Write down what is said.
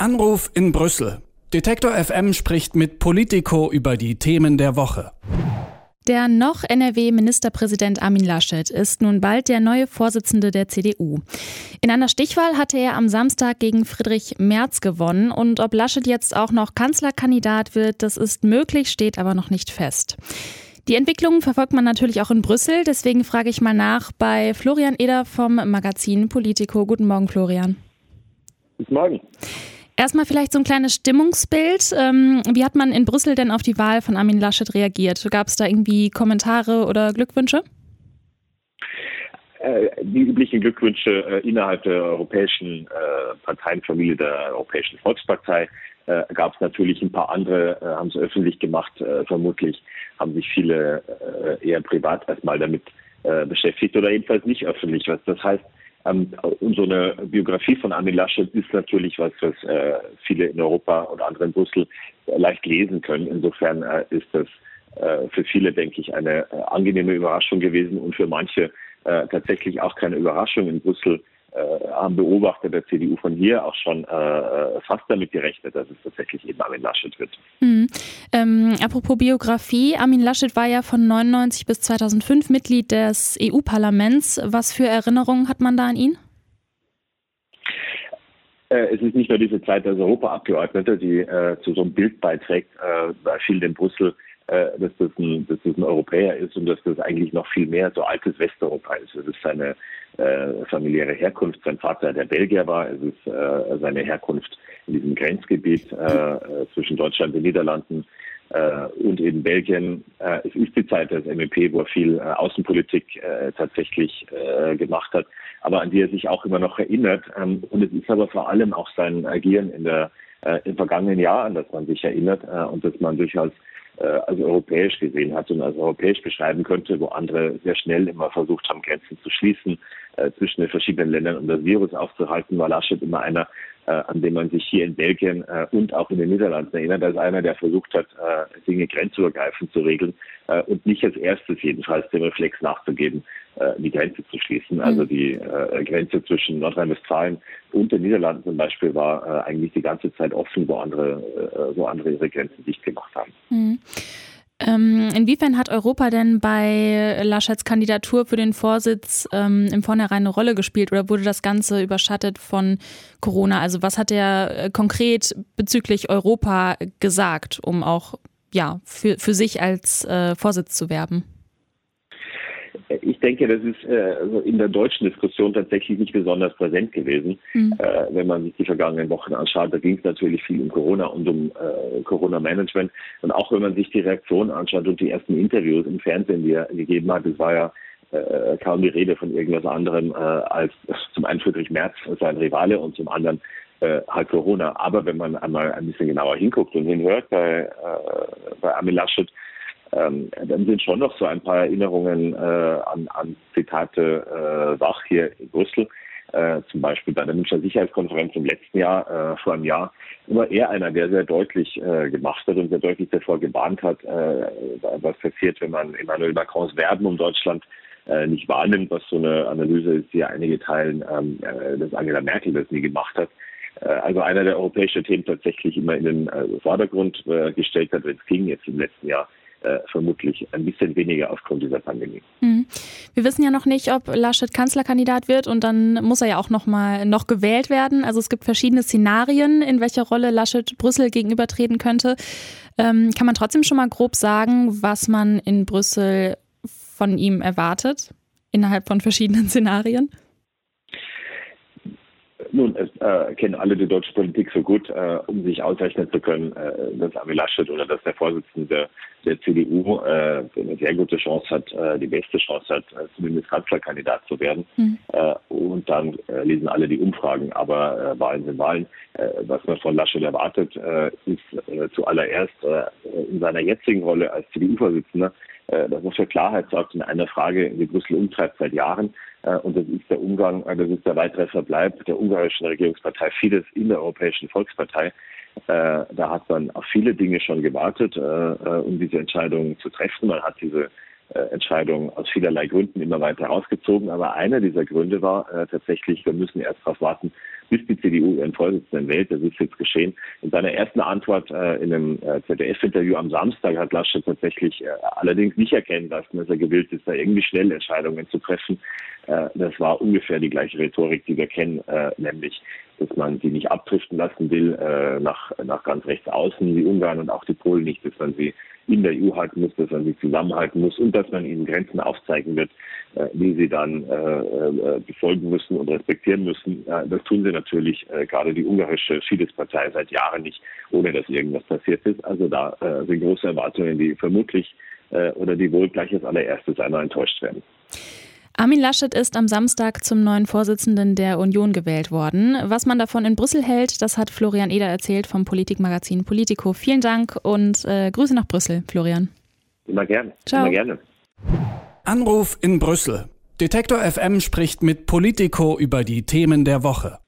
Anruf in Brüssel. Detektor FM spricht mit Politico über die Themen der Woche. Der noch NRW-Ministerpräsident Armin Laschet ist nun bald der neue Vorsitzende der CDU. In einer Stichwahl hatte er am Samstag gegen Friedrich Merz gewonnen und ob Laschet jetzt auch noch Kanzlerkandidat wird, das ist möglich, steht aber noch nicht fest. Die Entwicklung verfolgt man natürlich auch in Brüssel, deswegen frage ich mal nach bei Florian Eder vom Magazin Politico. Guten Morgen, Florian. Guten Morgen. Erstmal vielleicht so ein kleines Stimmungsbild. Ähm, wie hat man in Brüssel denn auf die Wahl von Armin Laschet reagiert? Gab es da irgendwie Kommentare oder Glückwünsche? Äh, die üblichen Glückwünsche äh, innerhalb der europäischen äh, Parteienfamilie der Europäischen Volkspartei gab es natürlich ein paar andere, haben es öffentlich gemacht, vermutlich haben sich viele eher privat erstmal damit beschäftigt oder jedenfalls nicht öffentlich. Was das heißt, ähm, und so eine Biografie von Armin Laschet ist natürlich was, was äh, viele in Europa und andere in Brüssel äh, leicht lesen können. Insofern äh, ist das äh, für viele, denke ich, eine äh, angenehme Überraschung gewesen und für manche äh, tatsächlich auch keine Überraschung in Brüssel haben Beobachter der CDU von hier auch schon fast damit gerechnet, dass es tatsächlich eben Armin Laschet wird. Mhm. Ähm, apropos Biografie, Armin Laschet war ja von 99 bis 2005 Mitglied des EU-Parlaments. Was für Erinnerungen hat man da an ihn? Äh, es ist nicht nur diese Zeit als Europaabgeordneter, die äh, zu so einem Bild beiträgt, äh, vielen in Brüssel, dass, das ein, dass das ein Europäer ist und dass das eigentlich noch viel mehr so altes Westeuropa ist. Es ist seine äh, familiäre Herkunft. Sein Vater, der Belgier war, es ist äh, seine Herkunft in diesem Grenzgebiet äh, zwischen Deutschland und den Niederlanden äh, und eben Belgien. Äh, es ist die Zeit des MEP, wo er viel äh, Außenpolitik äh, tatsächlich äh, gemacht hat, aber an die er sich auch immer noch erinnert. Ähm, und es ist aber vor allem auch sein Agieren in der, äh, im vergangenen Jahr, an das man sich erinnert äh, und das man durchaus äh, als europäisch gesehen hat und als europäisch beschreiben könnte, wo andere sehr schnell immer versucht haben, Grenzen zu schließen äh, zwischen den verschiedenen Ländern, um das Virus aufzuhalten, war Laschet immer einer, äh, an dem man sich hier in Belgien äh, und auch in den Niederlanden erinnert, als einer, der versucht hat, äh, Dinge grenzübergreifend zu regeln äh, und nicht als erstes jedenfalls dem Reflex nachzugeben, äh, die Grenze zu schließen. Mhm. Also die äh, Grenze zwischen Nordrhein-Westfalen und den Niederlanden zum Beispiel war äh, eigentlich die ganze Zeit offen, wo andere, äh, wo andere ihre Grenzen dicht gemacht haben. Mhm. Ähm, inwiefern hat Europa denn bei Laschets Kandidatur für den Vorsitz ähm, im Vornherein eine Rolle gespielt oder wurde das Ganze überschattet von Corona? Also was hat er äh, konkret bezüglich Europa gesagt, um auch ja, für, für sich als äh, Vorsitz zu werben? Ich denke, das ist äh, also in der deutschen Diskussion tatsächlich nicht besonders präsent gewesen. Mhm. Äh, wenn man sich die vergangenen Wochen anschaut, da ging es natürlich viel um Corona und um äh, Corona-Management. Und auch wenn man sich die Reaktion anschaut und die ersten Interviews im Fernsehen, die er gegeben hat, es war ja äh, kaum die Rede von irgendwas anderem äh, als zum einen Friedrich Merz, sein Rivale, und zum anderen äh, halt Corona. Aber wenn man einmal ein bisschen genauer hinguckt und hinhört bei, äh, bei Armin Laschet, ähm, dann sind schon noch so ein paar Erinnerungen äh, an, an Zitate äh, wach hier in Brüssel. Äh, zum Beispiel bei der Münchner Sicherheitskonferenz im letzten Jahr, äh, vor einem Jahr, immer er einer, der sehr deutlich äh, gemacht hat und sehr deutlich davor gewarnt hat, äh, was passiert, wenn man Emmanuel Macrons Werben um Deutschland äh, nicht wahrnimmt, was so eine Analyse ist, die einige teilen, ähm, äh, dass Angela Merkel das nie gemacht hat. Äh, also einer der europäischen Themen tatsächlich immer in den äh, Vordergrund äh, gestellt hat, wenn es ging jetzt im letzten Jahr äh, vermutlich ein bisschen weniger aufgrund dieser Pandemie. Mhm. Wir wissen ja noch nicht, ob Laschet Kanzlerkandidat wird und dann muss er ja auch noch mal noch gewählt werden. Also es gibt verschiedene Szenarien, in welcher Rolle Laschet Brüssel gegenübertreten könnte. Ähm, kann man trotzdem schon mal grob sagen, was man in Brüssel von ihm erwartet innerhalb von verschiedenen Szenarien? Nun, es äh, kennen alle die deutsche Politik so gut, äh, um sich ausrechnen zu können, äh, dass Armin Laschet oder dass der Vorsitzende der CDU äh, eine sehr gute Chance hat, äh, die beste Chance hat, äh, zumindest Kanzlerkandidat zu werden. Mhm. Äh, und dann äh, lesen alle die Umfragen, aber äh, Wahlen sind Wahlen. Äh, was man von Laschet erwartet, äh, ist äh, zuallererst äh, in seiner jetzigen Rolle als CDU-Vorsitzender, äh, dass er für Klarheit sorgt in einer Frage, die Brüssel umtreibt seit Jahren. Äh, und das ist der Umgang, äh, das ist der weitere Verbleib der ungarischen Regierungspartei Fidesz in der Europäischen Volkspartei. Da hat man auf viele Dinge schon gewartet, um diese Entscheidung zu treffen. Man hat diese Entscheidung aus vielerlei Gründen immer weiter rausgezogen. Aber einer dieser Gründe war äh, tatsächlich, wir müssen erst darauf warten, bis die CDU ihren Vorsitzenden wählt. Das ist jetzt geschehen. In seiner ersten Antwort äh, in einem äh, ZDF-Interview am Samstag hat Laschet tatsächlich äh, allerdings nicht erkennen lassen, dass er gewillt ist, da irgendwie schnell Entscheidungen zu treffen. Äh, das war ungefähr die gleiche Rhetorik, die wir kennen, äh, nämlich, dass man sie nicht abdriften lassen will äh, nach, nach ganz rechts außen, wie Ungarn und auch die Polen nicht, dass man sie in der EU halten muss, dass man sie zusammenhalten muss und dass man ihnen Grenzen aufzeigen wird, äh, die sie dann äh, äh, befolgen müssen und respektieren müssen. das tun sie natürlich gerade die ungarische Fidesz-Partei seit Jahren nicht, ohne dass irgendwas passiert ist. Also da sind große Erwartungen, die vermutlich oder die wohl gleich als allererstes einmal enttäuscht werden. Armin Laschet ist am Samstag zum neuen Vorsitzenden der Union gewählt worden. Was man davon in Brüssel hält, das hat Florian Eder erzählt vom Politikmagazin Politico. Vielen Dank und äh, Grüße nach Brüssel, Florian. Immer gerne. Ciao. Immer gerne. Anruf in Brüssel. Detektor FM spricht mit Politico über die Themen der Woche.